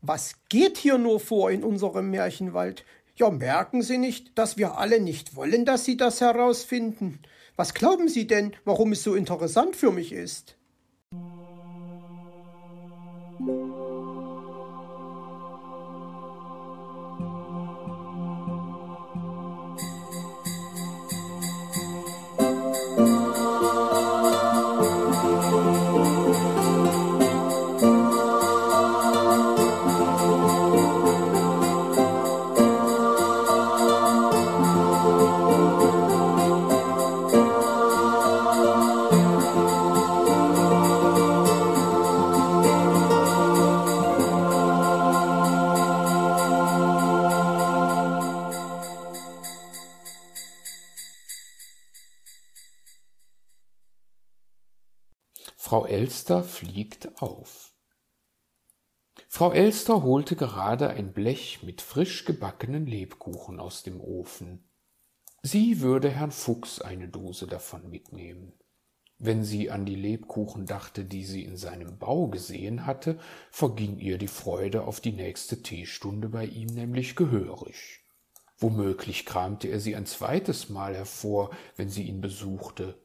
Was geht hier nur vor in unserem Märchenwald? Ja, merken Sie nicht, dass wir alle nicht wollen, dass Sie das herausfinden? Was glauben Sie denn, warum es so interessant für mich ist? Frau Elster fliegt auf. Frau Elster holte gerade ein Blech mit frisch gebackenen Lebkuchen aus dem Ofen. Sie würde Herrn Fuchs eine Dose davon mitnehmen. Wenn sie an die Lebkuchen dachte, die sie in seinem Bau gesehen hatte, verging ihr die Freude auf die nächste Teestunde bei ihm nämlich gehörig. Womöglich kramte er sie ein zweites Mal hervor, wenn sie ihn besuchte,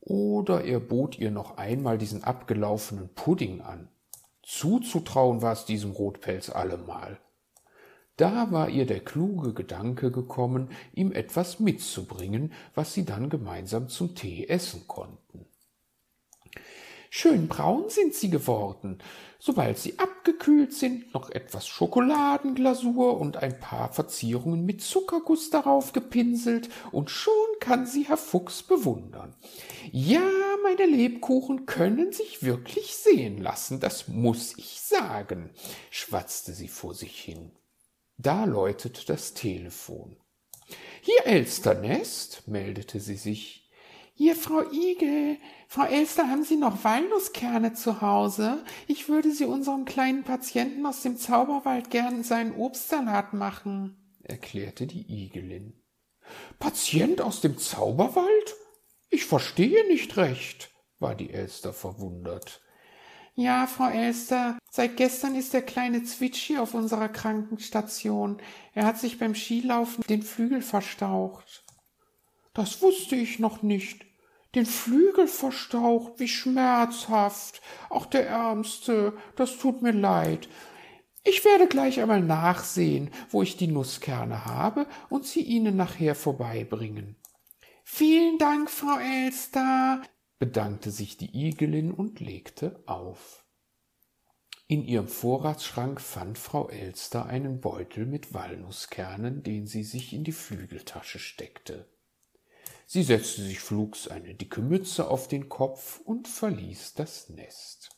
oder er bot ihr noch einmal diesen abgelaufenen Pudding an. Zuzutrauen war es diesem Rotpelz allemal. Da war ihr der kluge Gedanke gekommen, ihm etwas mitzubringen, was sie dann gemeinsam zum Tee essen konnten. Schön braun sind sie geworden. Sobald sie abgekühlt sind, noch etwas Schokoladenglasur und ein paar Verzierungen mit Zuckerguss darauf gepinselt, und schon kann sie Herr Fuchs bewundern. Ja, meine Lebkuchen können sich wirklich sehen lassen, das muss ich sagen, schwatzte sie vor sich hin. Da läutet das Telefon. Hier Elsternest, meldete sie sich. Hier, Frau Igel, Frau Elster, haben Sie noch Walnusskerne zu Hause? Ich würde sie unserem kleinen Patienten aus dem Zauberwald gern seinen Obstsalat machen, erklärte die Igelin. Patient aus dem Zauberwald? Ich verstehe nicht recht, war die Elster verwundert. Ja, Frau Elster, seit gestern ist der kleine Zwitschi auf unserer Krankenstation. Er hat sich beim Skilaufen den Flügel verstaucht. Das wusste ich noch nicht den Flügel verstaucht, wie schmerzhaft. Auch der Ärmste, das tut mir leid. Ich werde gleich einmal nachsehen, wo ich die Nusskerne habe und sie Ihnen nachher vorbeibringen. Vielen Dank, Frau Elster, bedankte sich die Igelin und legte auf. In ihrem Vorratsschrank fand Frau Elster einen Beutel mit Walnusskernen, den sie sich in die Flügeltasche steckte. Sie setzte sich flugs eine dicke Mütze auf den Kopf und verließ das Nest.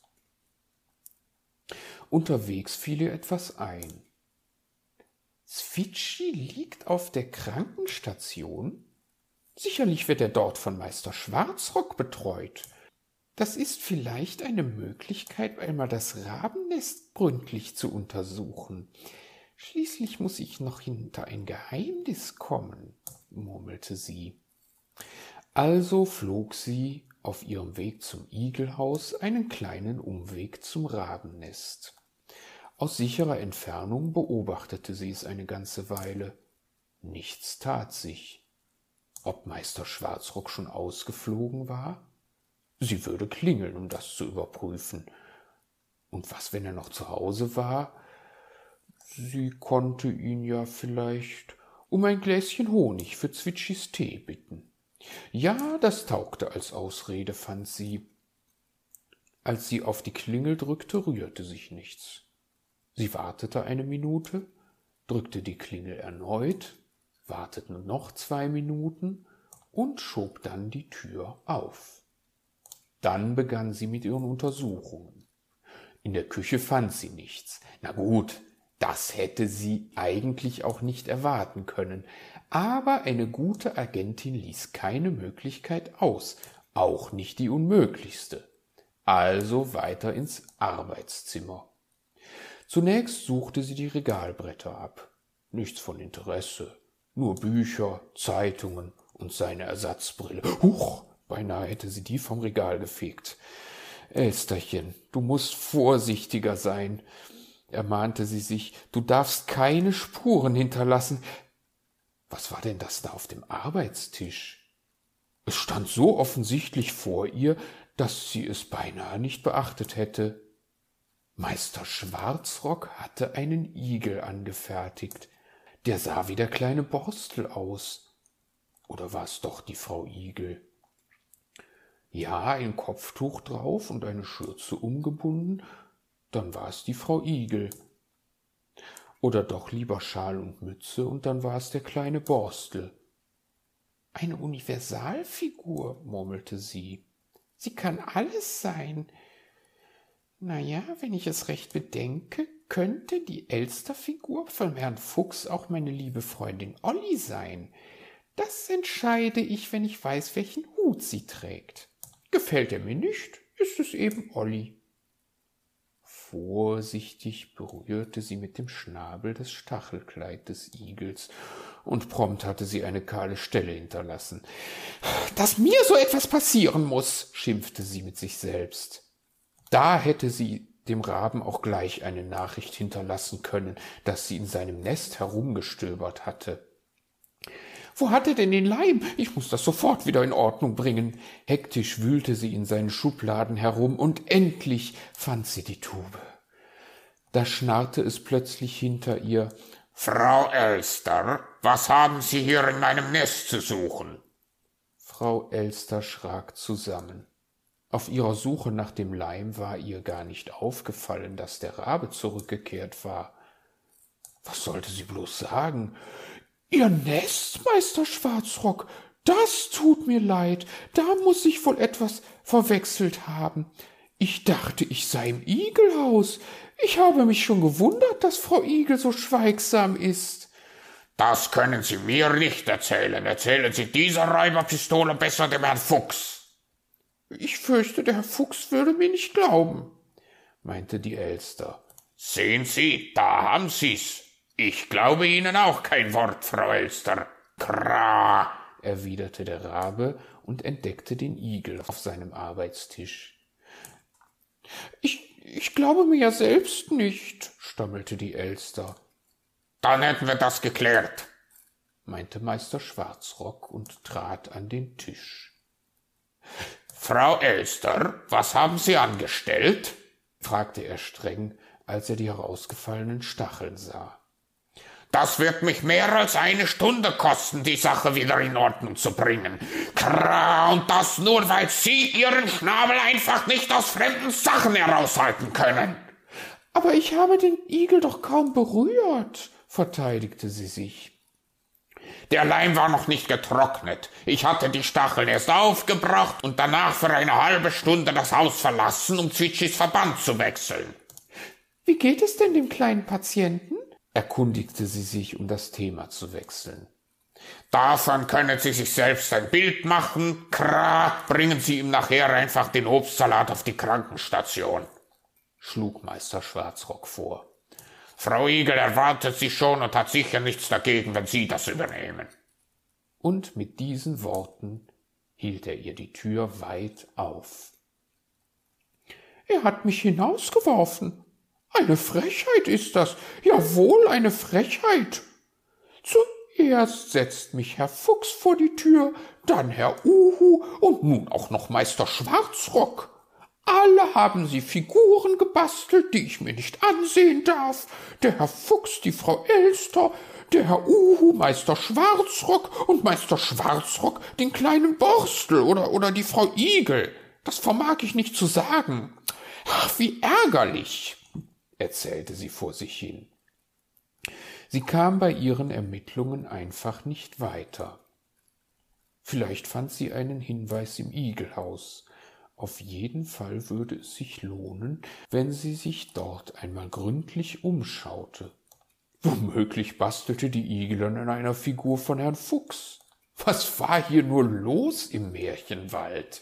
Unterwegs fiel ihr etwas ein. Zwitschi liegt auf der Krankenstation? Sicherlich wird er dort von Meister Schwarzrock betreut. Das ist vielleicht eine Möglichkeit, einmal das Rabennest gründlich zu untersuchen. Schließlich muss ich noch hinter ein Geheimnis kommen, murmelte sie. Also flog sie auf ihrem Weg zum Igelhaus einen kleinen Umweg zum Rabennest. Aus sicherer Entfernung beobachtete sie es eine ganze Weile. Nichts tat sich. Ob Meister Schwarzrock schon ausgeflogen war? Sie würde klingeln, um das zu überprüfen. Und was, wenn er noch zu Hause war? Sie konnte ihn ja vielleicht um ein Gläschen Honig für Zwitschis Tee bitten. Ja, das taugte als Ausrede, fand sie. Als sie auf die Klingel drückte, rührte sich nichts. Sie wartete eine Minute, drückte die Klingel erneut, wartete noch zwei Minuten und schob dann die Tür auf. Dann begann sie mit ihren Untersuchungen. In der Küche fand sie nichts. Na gut, das hätte sie eigentlich auch nicht erwarten können, aber eine gute Agentin ließ keine Möglichkeit aus, auch nicht die unmöglichste. Also weiter ins Arbeitszimmer. Zunächst suchte sie die Regalbretter ab. Nichts von Interesse, nur Bücher, Zeitungen und seine Ersatzbrille. Huch, beinahe hätte sie die vom Regal gefegt. Elsterchen, du musst vorsichtiger sein. Ermahnte sie sich, du darfst keine Spuren hinterlassen. Was war denn das da auf dem Arbeitstisch? Es stand so offensichtlich vor ihr, dass sie es beinahe nicht beachtet hätte. Meister Schwarzrock hatte einen Igel angefertigt. Der sah wie der kleine Borstel aus. Oder war es doch die Frau Igel? Ja, ein Kopftuch drauf und eine Schürze umgebunden, dann war es die Frau Igel. Oder doch lieber Schal und Mütze, und dann war es der kleine Borstel. Eine Universalfigur, murmelte sie. Sie kann alles sein. Na ja, wenn ich es recht bedenke, könnte die Elsterfigur von Herrn Fuchs auch meine liebe Freundin Olli sein. Das entscheide ich, wenn ich weiß, welchen Hut sie trägt. Gefällt er mir nicht, ist es eben Olli. Vorsichtig berührte sie mit dem Schnabel das Stachelkleid des Igels und prompt hatte sie eine kahle Stelle hinterlassen. Dass mir so etwas passieren muss, schimpfte sie mit sich selbst. Da hätte sie dem Raben auch gleich eine Nachricht hinterlassen können, dass sie in seinem Nest herumgestöbert hatte. Wo hat er denn den Leim? Ich muss das sofort wieder in Ordnung bringen. Hektisch wühlte sie in seinen Schubladen herum, und endlich fand sie die Tube. Da schnarrte es plötzlich hinter ihr, Frau Elster, was haben Sie hier in meinem Nest zu suchen? Frau Elster schrak zusammen. Auf ihrer Suche nach dem Leim war ihr gar nicht aufgefallen, dass der Rabe zurückgekehrt war. Was sollte sie bloß sagen? Ihr Nest, Meister Schwarzrock, das tut mir leid, da muss ich wohl etwas verwechselt haben. Ich dachte, ich sei im Igelhaus. Ich habe mich schon gewundert, dass Frau Igel so schweigsam ist. Das können Sie mir nicht erzählen. Erzählen Sie dieser Räuberpistole besser dem Herrn Fuchs. Ich fürchte, der Herr Fuchs würde mir nicht glauben, meinte die Elster. Sehen Sie, da haben Sie's. Ich glaube Ihnen auch kein Wort, Frau Elster. Kra, erwiderte der Rabe und entdeckte den Igel auf seinem Arbeitstisch. Ich, ich glaube mir ja selbst nicht, stammelte die Elster. Dann hätten wir das geklärt, meinte Meister Schwarzrock und trat an den Tisch. Frau Elster, was haben Sie angestellt? fragte er streng, als er die herausgefallenen Stacheln sah. Das wird mich mehr als eine Stunde kosten, die Sache wieder in Ordnung zu bringen. Kra, und das nur, weil Sie Ihren Schnabel einfach nicht aus fremden Sachen heraushalten können. Aber ich habe den Igel doch kaum berührt, verteidigte sie sich. Der Leim war noch nicht getrocknet. Ich hatte die Stacheln erst aufgebracht und danach für eine halbe Stunde das Haus verlassen, um Zwitschis Verband zu wechseln. Wie geht es denn dem kleinen Patienten? Erkundigte sie sich, um das Thema zu wechseln. Davon können Sie sich selbst ein Bild machen. Kra, bringen Sie ihm nachher einfach den Obstsalat auf die Krankenstation, schlug Meister Schwarzrock vor. Frau Igel erwartet Sie schon und hat sicher nichts dagegen, wenn Sie das übernehmen. Und mit diesen Worten hielt er ihr die Tür weit auf. Er hat mich hinausgeworfen, eine Frechheit ist das, jawohl eine Frechheit. Zuerst setzt mich Herr Fuchs vor die Tür, dann Herr Uhu und nun auch noch Meister Schwarzrock. Alle haben sie Figuren gebastelt, die ich mir nicht ansehen darf. Der Herr Fuchs, die Frau Elster, der Herr Uhu, Meister Schwarzrock und Meister Schwarzrock den kleinen Borstel oder, oder die Frau Igel. Das vermag ich nicht zu sagen. Ach, wie ärgerlich erzählte sie vor sich hin. Sie kam bei ihren Ermittlungen einfach nicht weiter. Vielleicht fand sie einen Hinweis im Igelhaus. Auf jeden Fall würde es sich lohnen, wenn sie sich dort einmal gründlich umschaute. Womöglich bastelte die Igelin an einer Figur von Herrn Fuchs. Was war hier nur los im Märchenwald?